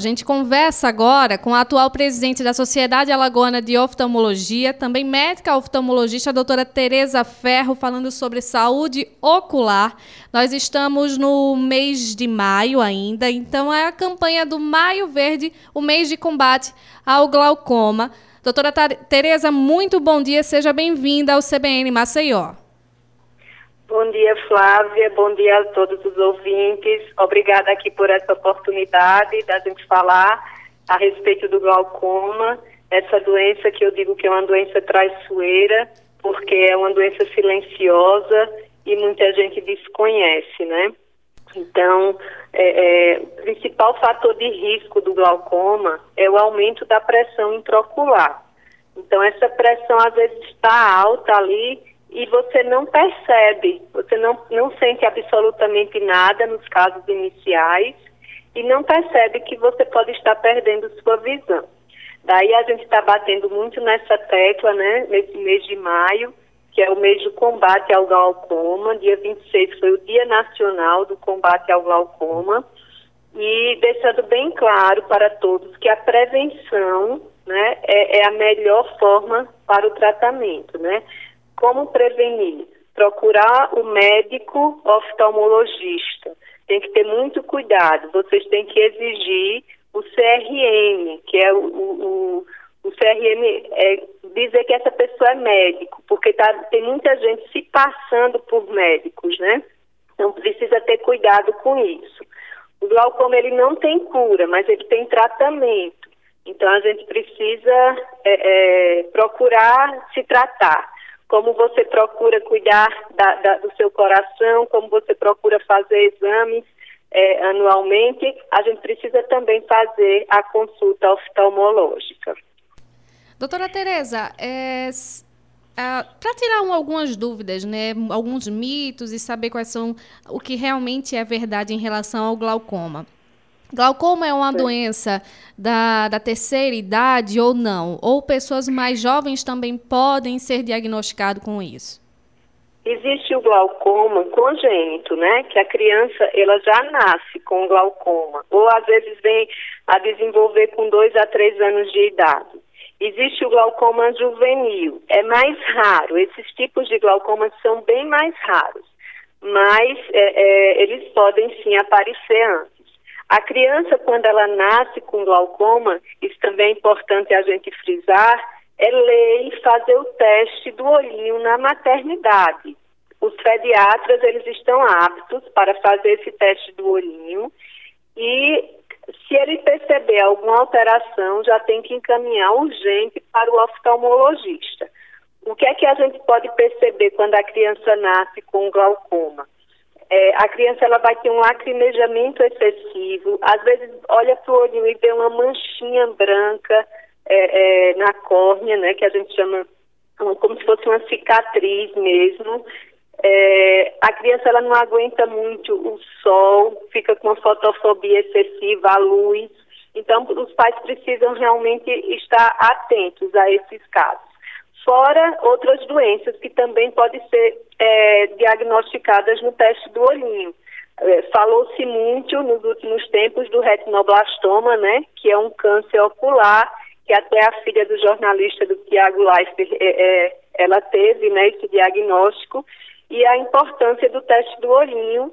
A gente conversa agora com a atual presidente da Sociedade Alagoana de Oftalmologia, também médica oftalmologista, a doutora Tereza Ferro, falando sobre saúde ocular. Nós estamos no mês de maio ainda, então é a campanha do Maio Verde, o mês de combate ao glaucoma. Doutora Tereza, muito bom dia, seja bem-vinda ao CBN Maceió. Bom dia, Flávia. Bom dia a todos os ouvintes. Obrigada aqui por essa oportunidade da gente falar a respeito do glaucoma, essa doença que eu digo que é uma doença traiçoeira, porque é uma doença silenciosa e muita gente desconhece, né? Então, é, é, o principal fator de risco do glaucoma é o aumento da pressão intraocular. Então, essa pressão às vezes está alta ali e você não percebe, você não, não sente absolutamente nada nos casos iniciais e não percebe que você pode estar perdendo sua visão. Daí a gente está batendo muito nessa tecla, né, nesse mês de maio, que é o mês do combate ao glaucoma. Dia 26 foi o Dia Nacional do Combate ao Glaucoma. E deixando bem claro para todos que a prevenção né, é, é a melhor forma para o tratamento, né? Como prevenir? Procurar o médico oftalmologista. Tem que ter muito cuidado. Vocês têm que exigir o CRM, que é o, o, o CRM é dizer que essa pessoa é médico, porque tá, tem muita gente se passando por médicos, né? Então precisa ter cuidado com isso. O glaucoma ele não tem cura, mas ele tem tratamento. Então a gente precisa é, é, procurar se tratar como você procura cuidar da, da, do seu coração, como você procura fazer exames é, anualmente, a gente precisa também fazer a consulta oftalmológica. Doutora Tereza, é, é, para tirar um, algumas dúvidas, né, alguns mitos e saber quais são o que realmente é verdade em relação ao glaucoma. Glaucoma é uma Sim. doença da, da terceira idade ou não? Ou pessoas mais jovens também podem ser diagnosticados com isso? Existe o glaucoma congênito, né? Que a criança ela já nasce com glaucoma, ou às vezes vem a desenvolver com dois a três anos de idade. Existe o glaucoma juvenil, é mais raro. Esses tipos de glaucoma são bem mais raros, mas é, é, eles podem sim aparecer antes. A criança, quando ela nasce com glaucoma, isso também é importante a gente frisar, é lei fazer o teste do olhinho na maternidade. Os pediatras, eles estão aptos para fazer esse teste do olhinho e se ele perceber alguma alteração, já tem que encaminhar urgente para o oftalmologista. O que é que a gente pode perceber quando a criança nasce com glaucoma? É, a criança ela vai ter um lacrimejamento excessivo, às vezes olha para o olho e vê uma manchinha branca é, é, na córnea, né, que a gente chama como se fosse uma cicatriz mesmo. É, a criança ela não aguenta muito o sol, fica com uma fotofobia excessiva à luz. Então, os pais precisam realmente estar atentos a esses casos fora outras doenças que também podem ser é, diagnosticadas no teste do olhinho. É, Falou-se muito nos últimos tempos do retinoblastoma, né, que é um câncer ocular, que até a filha do jornalista do Tiago Leifert, é, é, ela teve né, esse diagnóstico, e a importância do teste do olhinho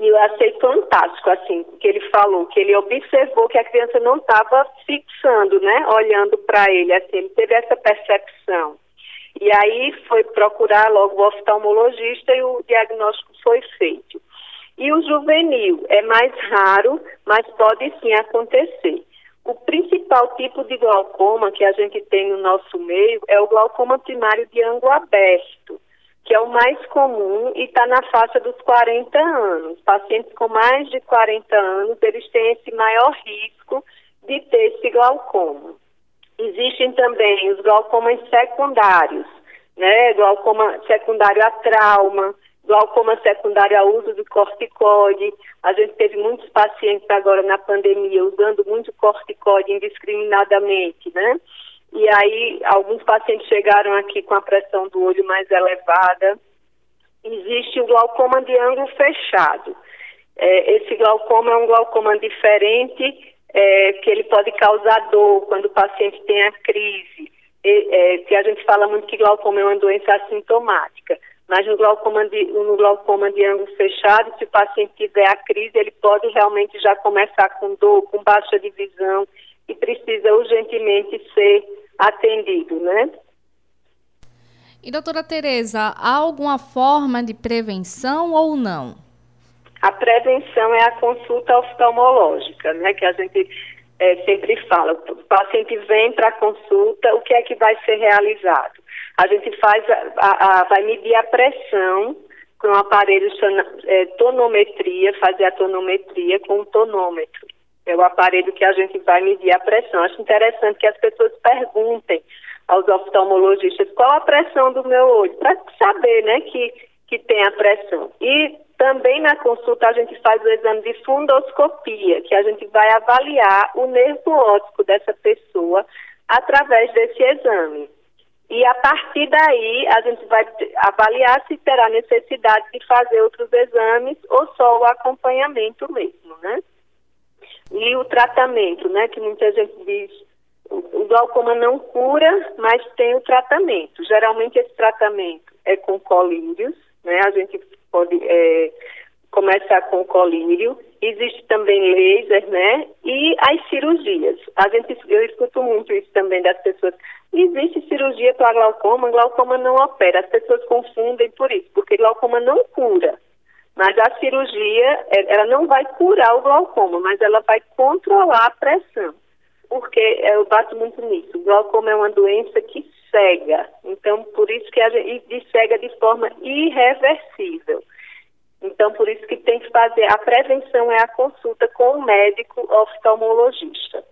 e eu achei fantástico, assim, que ele falou, que ele observou que a criança não estava fixando, né, olhando para ele, assim, ele teve essa percepção. E aí foi procurar logo o oftalmologista e o diagnóstico foi feito. E o juvenil é mais raro, mas pode sim acontecer. O principal tipo de glaucoma que a gente tem no nosso meio é o glaucoma primário de ângulo aberto que é o mais comum e está na faixa dos 40 anos. Pacientes com mais de 40 anos, eles têm esse maior risco de ter esse glaucoma. Existem também os glaucomas secundários, né? Glaucoma secundário a trauma, glaucoma secundário a uso de corticoide. A gente teve muitos pacientes agora na pandemia usando muito corticoide indiscriminadamente, né? E aí, alguns pacientes chegaram aqui com a pressão do olho mais elevada. Existe o glaucoma de ângulo fechado. É, esse glaucoma é um glaucoma diferente é, que ele pode causar dor quando o paciente tem a crise. É, que a gente fala muito que glaucoma é uma doença assintomática, mas no glaucoma de, no glaucoma de ângulo fechado, se o paciente tiver a crise, ele pode realmente já começar com dor, com baixa de visão e precisa urgentemente ser atendido, né? E doutora Tereza, há alguma forma de prevenção ou não? A prevenção é a consulta oftalmológica, né? Que a gente é, sempre fala. O paciente vem para a consulta, o que é que vai ser realizado? A gente faz, a, a, a vai medir a pressão com o aparelho é, tonometria, fazer a tonometria com o tonômetro. É o aparelho que a gente vai medir a pressão. Acho interessante que as pessoas perguntem aos oftalmologistas qual a pressão do meu olho, para saber, né, que, que tem a pressão. E também na consulta a gente faz o exame de fundoscopia, que a gente vai avaliar o nervo óptico dessa pessoa através desse exame. E a partir daí a gente vai avaliar se terá necessidade de fazer outros exames ou só o acompanhamento mesmo, né? E o tratamento, né, que muita gente diz o glaucoma não cura, mas tem o tratamento. Geralmente esse tratamento é com colírios, né? A gente pode é, começar com colírio. Existe também laser, né? E as cirurgias. A gente, eu escuto muito isso também das pessoas. Existe cirurgia para glaucoma, glaucoma não opera. As pessoas confundem por isso, porque glaucoma não cura. Mas a cirurgia, é, ela não vai curar o glaucoma, mas ela vai controlar a pressão porque eu bato muito nisso. O glaucoma é uma doença que cega, então por isso que a gente cega de forma irreversível. Então por isso que tem que fazer a prevenção é a consulta com o médico oftalmologista.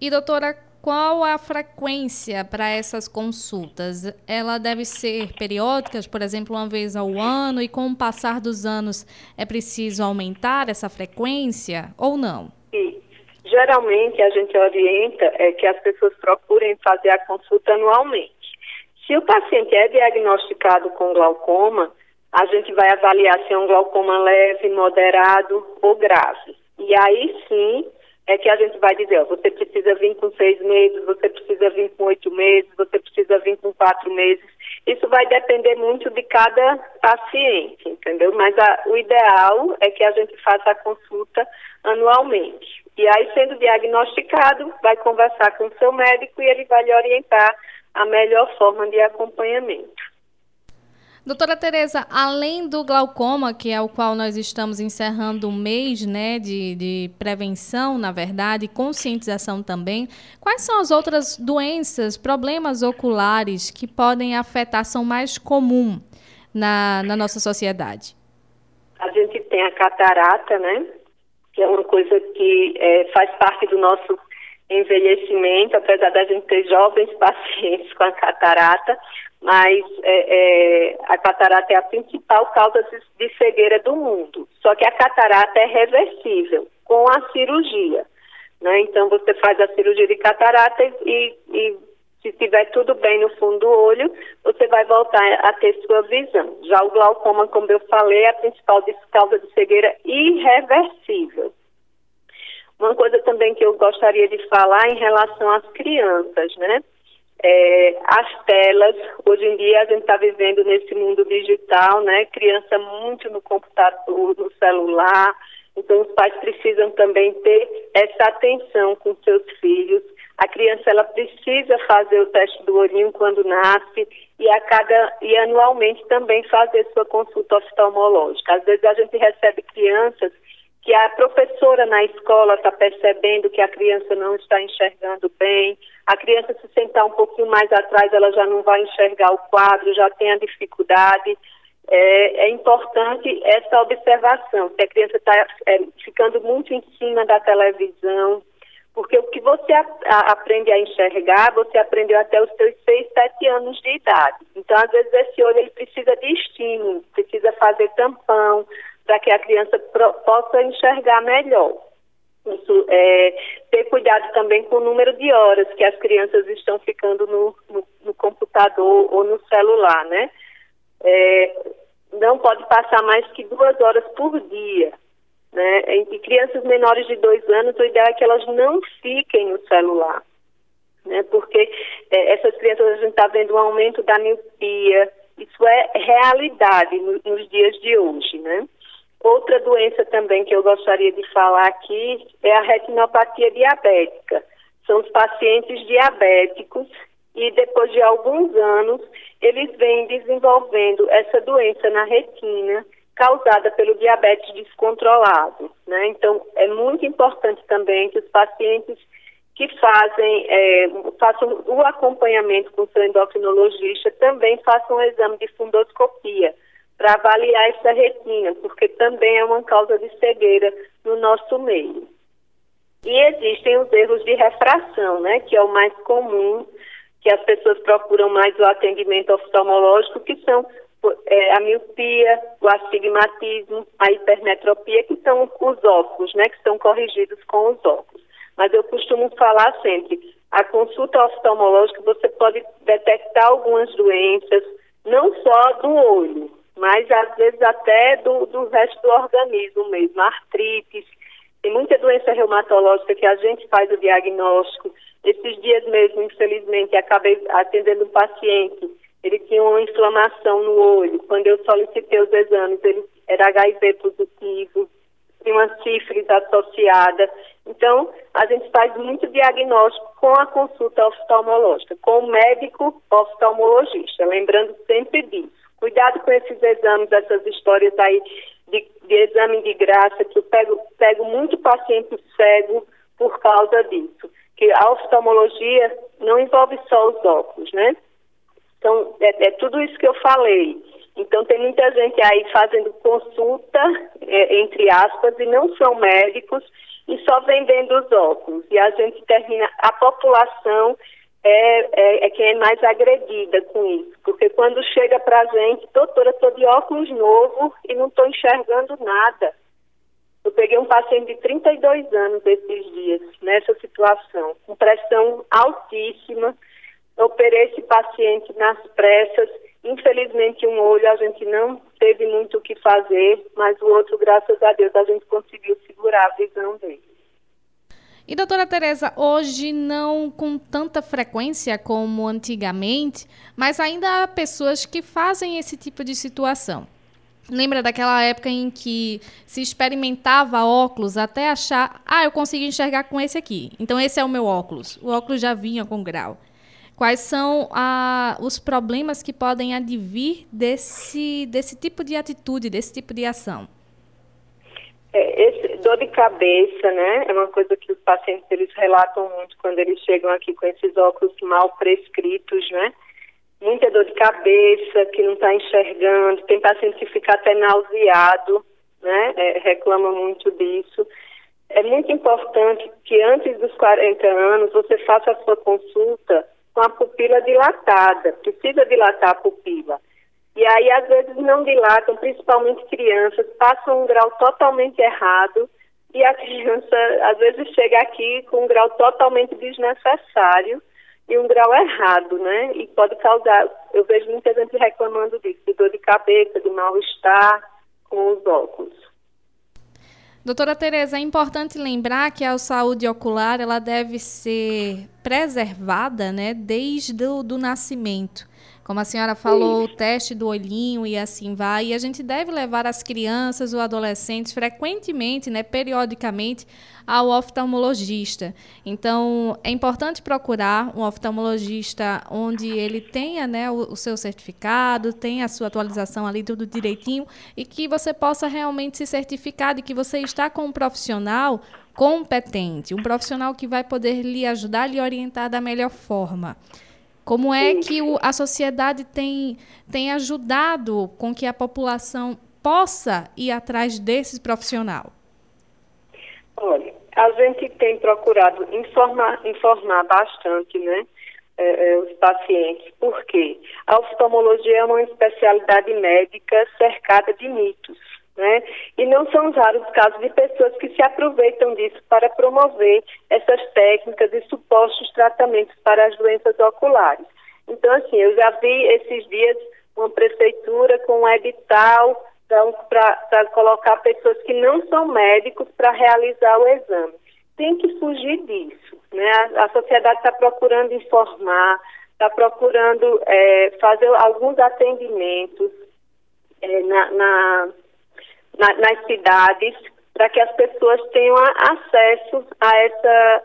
E doutora, qual a frequência para essas consultas? Ela deve ser periódicas, por exemplo, uma vez ao ano, e com o passar dos anos é preciso aumentar essa frequência ou não? Sim. Geralmente a gente orienta é, que as pessoas procurem fazer a consulta anualmente. Se o paciente é diagnosticado com glaucoma, a gente vai avaliar se é um glaucoma leve, moderado ou grave. E aí sim é que a gente vai dizer, ó, você precisa vir com seis meses, você precisa vir com oito meses, você precisa vir com quatro meses. Isso vai depender muito de cada paciente, entendeu? Mas a, o ideal é que a gente faça a consulta anualmente. E aí, sendo diagnosticado, vai conversar com o seu médico e ele vai lhe orientar a melhor forma de acompanhamento. Doutora Tereza, além do glaucoma, que é o qual nós estamos encerrando o mês né, de, de prevenção, na verdade, conscientização também, quais são as outras doenças, problemas oculares que podem afetar, são mais comuns na, na nossa sociedade? A gente tem a catarata, né? que é uma coisa que é, faz parte do nosso envelhecimento, apesar da gente ter jovens pacientes com a catarata, mas é, é, a catarata é a principal causa de, cegueira do mundo. Só que a catarata é reversível com a cirurgia. Né? Então você faz a cirurgia de catarata e, e se tiver tudo bem no fundo do olho, você vai voltar a ter sua visão. Já o glaucoma, como eu falei, é a principal causa de cegueira irreversível. Uma coisa também que eu gostaria de falar em relação às crianças, né? É, as telas, hoje em dia a gente está vivendo nesse mundo digital, né? Criança muito no computador, no celular, então os pais precisam também ter essa atenção com seus filhos a criança ela precisa fazer o teste do olhinho quando nasce e a cada e anualmente também fazer sua consulta oftalmológica. Às vezes a gente recebe crianças que a professora na escola está percebendo que a criança não está enxergando bem, a criança se sentar um pouquinho mais atrás, ela já não vai enxergar o quadro, já tem a dificuldade. É, é importante essa observação, se a criança está é, ficando muito em cima da televisão, porque o que você a, a, aprende a enxergar, você aprendeu até os seus 6, 7 anos de idade. Então, às vezes, esse olho ele precisa de estímulo, precisa fazer tampão, para que a criança pro, possa enxergar melhor. É, ter cuidado também com o número de horas que as crianças estão ficando no, no, no computador ou no celular, né? É, não pode passar mais que duas horas por dia Né? Em crianças menores de dois anos, o ideal é que elas não fiquem no celular, né? porque é, essas crianças, a gente está vendo um aumento da miopia, isso é realidade no, nos dias de hoje, né? Outra doença também que eu gostaria de falar aqui é a retinopatia diabética. São os pacientes diabéticos e depois de alguns anos eles vêm desenvolvendo essa doença na retina causada pelo diabetes descontrolado. Né? Então, é muito importante também que os pacientes que fazem, é, façam o acompanhamento com o seu endocrinologista também façam o exame de fundoscopia para avaliar essa retina, porque também é uma causa de cegueira no nosso meio. E existem os erros de refração, né, que é o mais comum, que as pessoas procuram mais o atendimento oftalmológico, que são é, a miopia, o astigmatismo, a hipermetropia, que são os óculos, né, que são corrigidos com os óculos. Mas eu costumo falar sempre, a consulta oftalmológica você pode detectar algumas doenças, não só do olho, mas às vezes até do, do resto do organismo mesmo, artrites, tem muita doença reumatológica que a gente faz o diagnóstico. Esses dias mesmo, infelizmente, acabei atendendo um paciente ele tinha uma inflamação no olho. Quando eu solicitei os exames, ele era HIV positivo, tinha uma sífilis associada. Então, a gente faz muito diagnóstico com a consulta oftalmológica, com o médico oftalmologista, lembrando sempre disso. Cuidado com esses exames, essas histórias aí de, de exame de graça, que eu pego, pego muito paciente cego por causa disso. Que a oftalmologia não envolve só os óculos, né? Então, é, é, tudo isso que eu falei. Então, tem muita gente aí fazendo consulta, é, entre aspas, e não são médicos, e só vendendo os óculos. E a gente termina, a população é, é, é quem é mais agredida com isso. Porque quando chega para a gente, doutora, estou de óculos novo e não estou enxergando nada. Eu peguei um paciente de 32 anos esses dias, nessa situação, com pressão altíssima, operei esse paciente nas pressas. Infelizmente, um olho a gente não teve muito o que fazer, mas o outro, graças a Deus, a gente conseguiu segurar a visão dele. E doutora Tereza, hoje não com tanta frequência como antigamente, mas ainda há pessoas que fazem esse tipo de situação. Lembra daquela época em que se experimentava óculos até achar, ah, eu consigo enxergar com esse aqui, então esse é o meu óculos. O óculos já vinha com grau. Quais são ah, os problemas que podem advir desse, desse tipo de atitude, desse tipo de ação? É, esse, dor de cabeça, né? É uma coisa que os pacientes eles relatam muito quando eles chegam aqui com esses óculos mal prescritos, né? Muita dor de cabeça, que não está enxergando. Tem paciente que fica até nauseado, né? É, reclama muito disso. É muito importante que antes dos 40 anos você faça a sua consulta com a pupila dilatada, precisa dilatar a pupila. E aí, às vezes, não dilatam, principalmente crianças, passam um grau totalmente errado e a criança, às vezes, chega aqui com um grau totalmente desnecessário e um grau errado, né? E pode causar, eu vejo muita gente reclamando disso, de dor de cabeça, de mal-estar com os óculos. Doutora Tereza, é importante lembrar que a saúde ocular ela deve ser preservada né, desde o do nascimento. Como a senhora falou, o teste do olhinho e assim vai. E a gente deve levar as crianças ou adolescentes frequentemente, né, periodicamente, ao oftalmologista. Então, é importante procurar um oftalmologista onde ele tenha né, o, o seu certificado, tenha a sua atualização ali, tudo direitinho, e que você possa realmente se certificar de que você está com um profissional competente, um profissional que vai poder lhe ajudar, lhe orientar da melhor forma. Como é que o, a sociedade tem, tem ajudado com que a população possa ir atrás desse profissional? Olha, a gente tem procurado informar, informar bastante, né? É, os pacientes, porque a oftalmologia é uma especialidade médica cercada de mitos. Né? E não são raros os casos de pessoas que se aproveitam disso para promover essas técnicas e supostos tratamentos para as doenças oculares. Então, assim, eu já vi esses dias uma prefeitura com um edital para colocar pessoas que não são médicos para realizar o exame. Tem que fugir disso. Né? A, a sociedade está procurando informar, está procurando é, fazer alguns atendimentos é, na, na, na, nas cidades para que as pessoas tenham acesso a essa,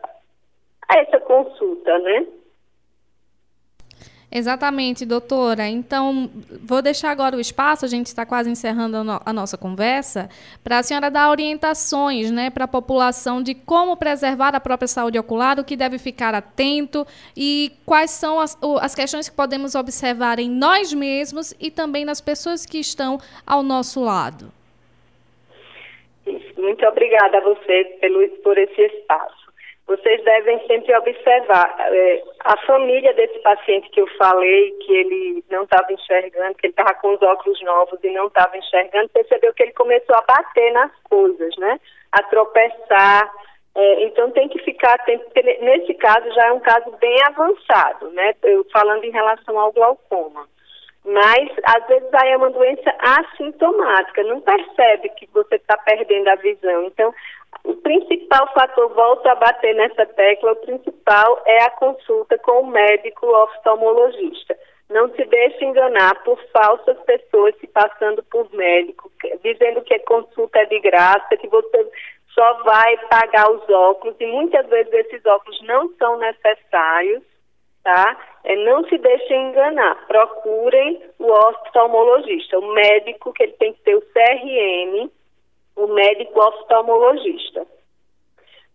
a essa consulta, né? Exatamente, doutora. Então, vou deixar agora o espaço, a gente está quase encerrando a, a nossa conversa, para a senhora dar orientações né, para a população de como preservar a própria saúde ocular, o que deve ficar atento e quais são as, as questões que podemos observar em nós mesmos e também nas pessoas que estão ao nosso lado. Muito obrigada a você pelo, por esse espaço vocês devem sempre observar é, a família desse paciente que eu falei, que ele não estava enxergando, que ele estava com os óculos novos e não estava enxergando, percebeu que ele começou a bater nas coisas, né? A tropeçar. É, então tem que ficar atento, porque nesse caso já é um caso bem avançado, né? Eu, falando em relação ao glaucoma. Mas, às vezes, aí é uma doença assintomática, não percebe que você está perdendo a visão. Então, o principal fator, volto a bater nessa tecla, o principal é a consulta com o médico oftalmologista. Não se deixe enganar por falsas pessoas se passando por médico, dizendo que a consulta é de graça, que você só vai pagar os óculos, e muitas vezes esses óculos não são necessários, tá? É, não se deixem enganar. Procurem o oftalmologista, o médico que ele tem que ter o CRM, o médico oftalmologista.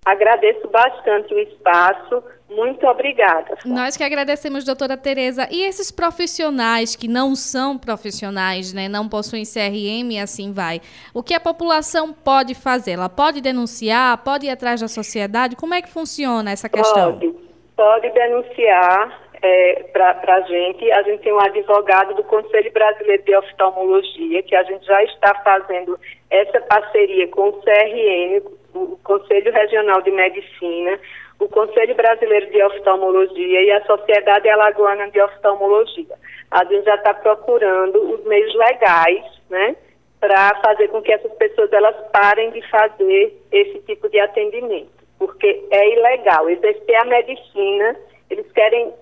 Agradeço bastante o espaço. Muito obrigada. Nós que agradecemos, doutora Tereza. E esses profissionais que não são profissionais, né, não possuem CRM e assim vai. O que a população pode fazer? Ela pode denunciar? Pode ir atrás da sociedade? Como é que funciona essa questão? Pode, pode denunciar é, para a gente. A gente tem um advogado do Conselho Brasileiro de Oftalmologia, que a gente já está fazendo essa parceria com o CRN, o Conselho Regional de Medicina, o Conselho Brasileiro de Oftalmologia e a Sociedade Alagoana de Oftalmologia. A gente já está procurando os meios legais, né, para fazer com que essas pessoas elas parem de fazer esse tipo de atendimento, porque é ilegal. Exercer a medicina, eles querem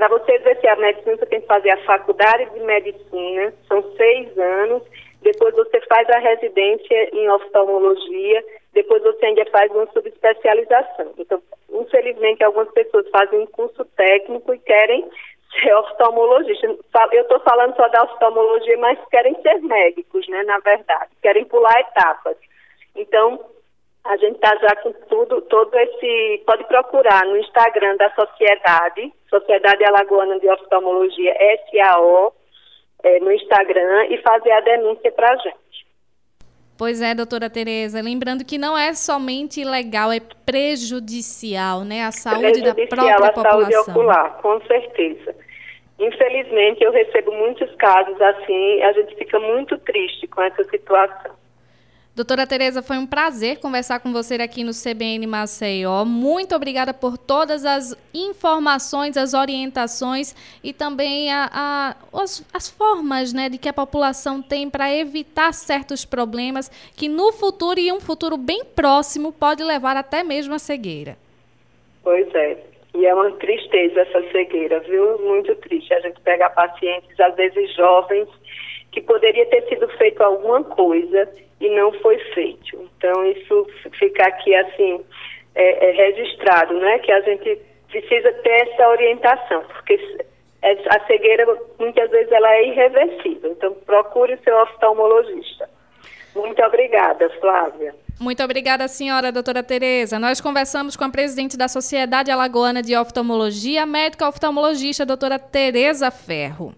para você exercer a medicina, você tem que fazer a faculdade de medicina, são seis anos, depois você faz a residência em oftalmologia, depois você ainda faz uma subespecialização. Então, infelizmente, algumas pessoas fazem um curso técnico e querem ser oftalmologista. Eu estou falando só da oftalmologia, mas querem ser médicos, né, na verdade, querem pular etapas. Então, a gente está já com tudo, todo esse. Pode procurar no Instagram da Sociedade, Sociedade Alagoana de Oftalmologia, SAO, é, no Instagram, e fazer a denúncia para a gente. Pois é, doutora Tereza. Lembrando que não é somente ilegal, é prejudicial, né? A saúde da própria a população. saúde ocular, com certeza. Infelizmente, eu recebo muitos casos assim, a gente fica muito triste com essa situação. Doutora Tereza, foi um prazer conversar com você aqui no CBN Maceió. Muito obrigada por todas as informações, as orientações e também a, a as, as, formas né, de que a população tem para evitar certos problemas que no futuro e um futuro bem próximo pode levar até mesmo à cegueira. Pois é. E é uma tristeza essa cegueira, viu? Muito triste. A gente pega pacientes, às vezes jovens, que poderia ter sido feito alguma coisa e não foi feito. Então, isso fica aqui, assim, é, é registrado, né? Que a gente precisa ter essa orientação, porque a cegueira, muitas vezes, ela é irreversível. Então, procure o seu oftalmologista. Muito obrigada, Flávia. Muito obrigada, senhora doutora Tereza. Nós conversamos com a presidente da Sociedade Alagoana de Oftalmologia, médica oftalmologista, doutora Tereza Ferro.